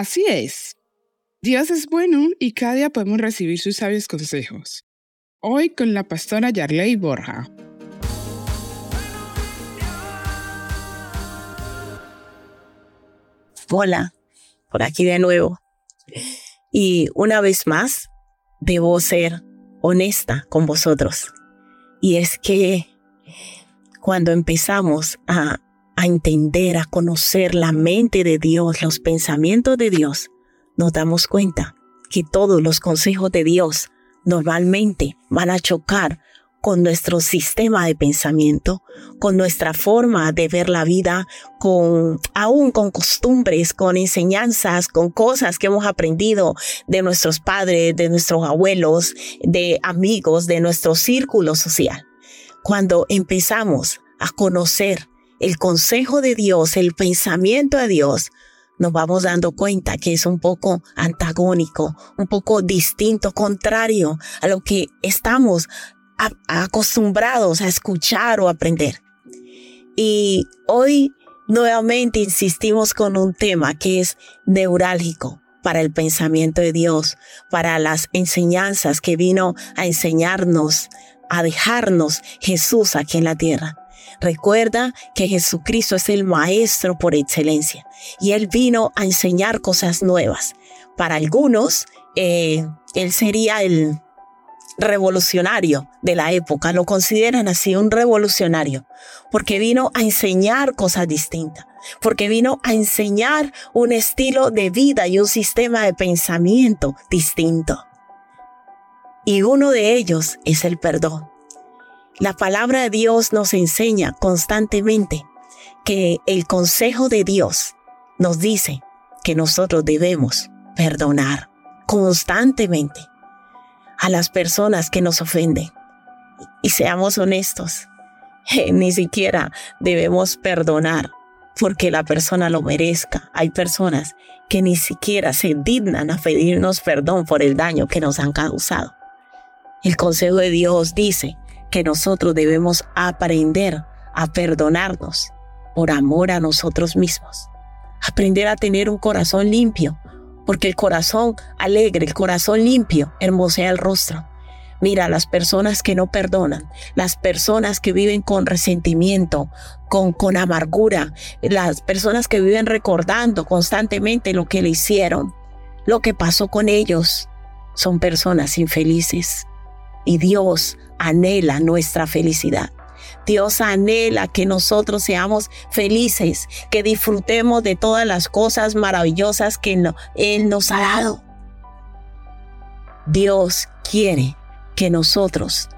Así es. Dios es bueno y cada día podemos recibir sus sabios consejos. Hoy con la pastora Yarley Borja. Hola, por aquí de nuevo. Y una vez más, debo ser honesta con vosotros. Y es que cuando empezamos a, a entender, a conocer la mente de Dios, los pensamientos de Dios, nos damos cuenta que todos los consejos de Dios normalmente van a chocar con nuestro sistema de pensamiento, con nuestra forma de ver la vida, con aún con costumbres, con enseñanzas, con cosas que hemos aprendido de nuestros padres, de nuestros abuelos, de amigos, de nuestro círculo social. Cuando empezamos a conocer el consejo de Dios, el pensamiento de Dios, nos vamos dando cuenta que es un poco antagónico, un poco distinto, contrario a lo que estamos acostumbrados a escuchar o aprender. Y hoy nuevamente insistimos con un tema que es neurálgico para el pensamiento de Dios, para las enseñanzas que vino a enseñarnos, a dejarnos Jesús aquí en la tierra. Recuerda que Jesucristo es el Maestro por excelencia y Él vino a enseñar cosas nuevas. Para algunos, eh, Él sería el revolucionario de la época, lo consideran así un revolucionario, porque vino a enseñar cosas distintas, porque vino a enseñar un estilo de vida y un sistema de pensamiento distinto. Y uno de ellos es el perdón. La palabra de Dios nos enseña constantemente que el consejo de Dios nos dice que nosotros debemos perdonar constantemente a las personas que nos ofenden. Y seamos honestos, ni siquiera debemos perdonar porque la persona lo merezca. Hay personas que ni siquiera se dignan a pedirnos perdón por el daño que nos han causado. El consejo de Dios dice que nosotros debemos aprender a perdonarnos por amor a nosotros mismos. Aprender a tener un corazón limpio, porque el corazón alegre, el corazón limpio, hermosea el rostro. Mira, las personas que no perdonan, las personas que viven con resentimiento, con, con amargura, las personas que viven recordando constantemente lo que le hicieron, lo que pasó con ellos, son personas infelices. Y Dios anhela nuestra felicidad. Dios anhela que nosotros seamos felices, que disfrutemos de todas las cosas maravillosas que Él nos ha dado. Dios quiere que nosotros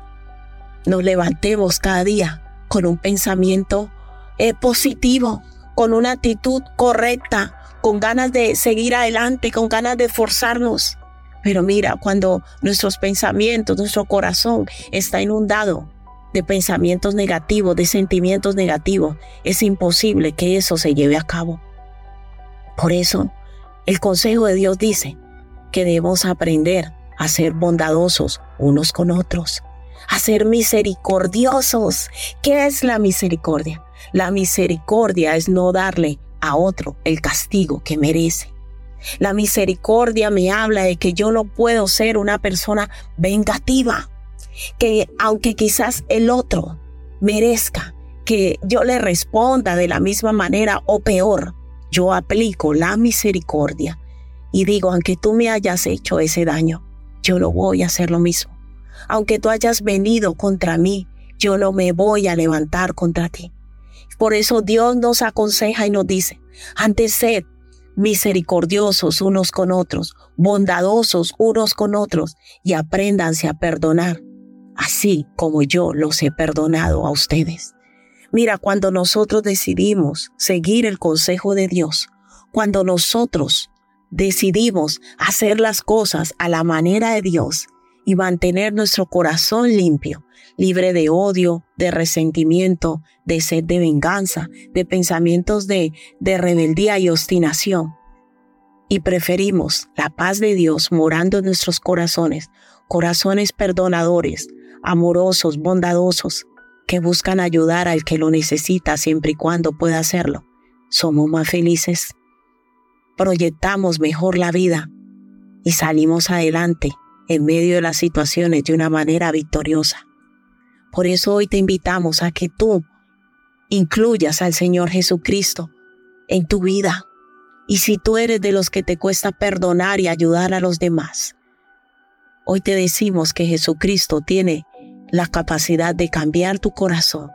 nos levantemos cada día con un pensamiento eh, positivo, con una actitud correcta, con ganas de seguir adelante, con ganas de esforzarnos. Pero mira, cuando nuestros pensamientos, nuestro corazón está inundado de pensamientos negativos, de sentimientos negativos, es imposible que eso se lleve a cabo. Por eso, el consejo de Dios dice que debemos aprender a ser bondadosos unos con otros, a ser misericordiosos. ¿Qué es la misericordia? La misericordia es no darle a otro el castigo que merece. La misericordia me habla de que yo no puedo ser una persona vengativa que aunque quizás el otro merezca que yo le responda de la misma manera o peor, yo aplico la misericordia y digo, aunque tú me hayas hecho ese daño, yo no voy a hacer lo mismo. Aunque tú hayas venido contra mí, yo no me voy a levantar contra ti. Por eso Dios nos aconseja y nos dice, antes sed misericordiosos unos con otros, bondadosos unos con otros, y apréndanse a perdonar así como yo los he perdonado a ustedes. Mira, cuando nosotros decidimos seguir el consejo de Dios, cuando nosotros decidimos hacer las cosas a la manera de Dios y mantener nuestro corazón limpio, libre de odio, de resentimiento, de sed de venganza, de pensamientos de, de rebeldía y obstinación, y preferimos la paz de Dios morando en nuestros corazones, corazones perdonadores, amorosos, bondadosos, que buscan ayudar al que lo necesita siempre y cuando pueda hacerlo, somos más felices. Proyectamos mejor la vida y salimos adelante en medio de las situaciones de una manera victoriosa. Por eso hoy te invitamos a que tú incluyas al Señor Jesucristo en tu vida. Y si tú eres de los que te cuesta perdonar y ayudar a los demás, hoy te decimos que Jesucristo tiene la capacidad de cambiar tu corazón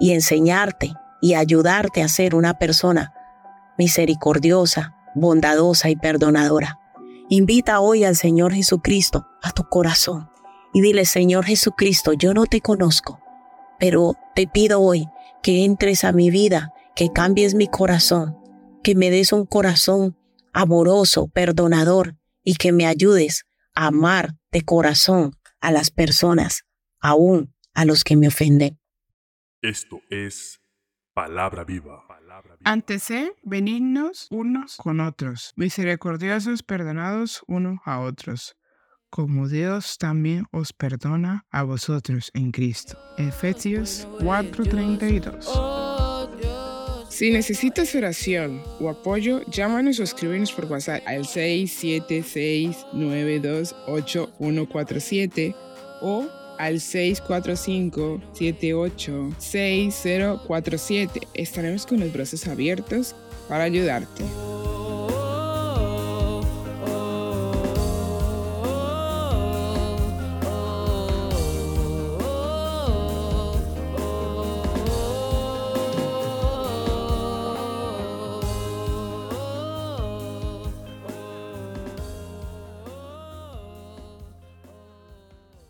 y enseñarte y ayudarte a ser una persona misericordiosa, bondadosa y perdonadora. Invita hoy al Señor Jesucristo a tu corazón y dile, Señor Jesucristo, yo no te conozco, pero te pido hoy que entres a mi vida, que cambies mi corazón, que me des un corazón amoroso, perdonador y que me ayudes a amar de corazón a las personas, aún a los que me ofenden. Esto es palabra viva. Antes de benignos unos con otros, misericordiosos, perdonados unos a otros, como Dios también os perdona a vosotros en Cristo. Efesios 4:32. Si necesitas oración o apoyo, llámanos o escríbenos por WhatsApp al 676928147 o al 645-786047. Estaremos con los brazos abiertos para ayudarte.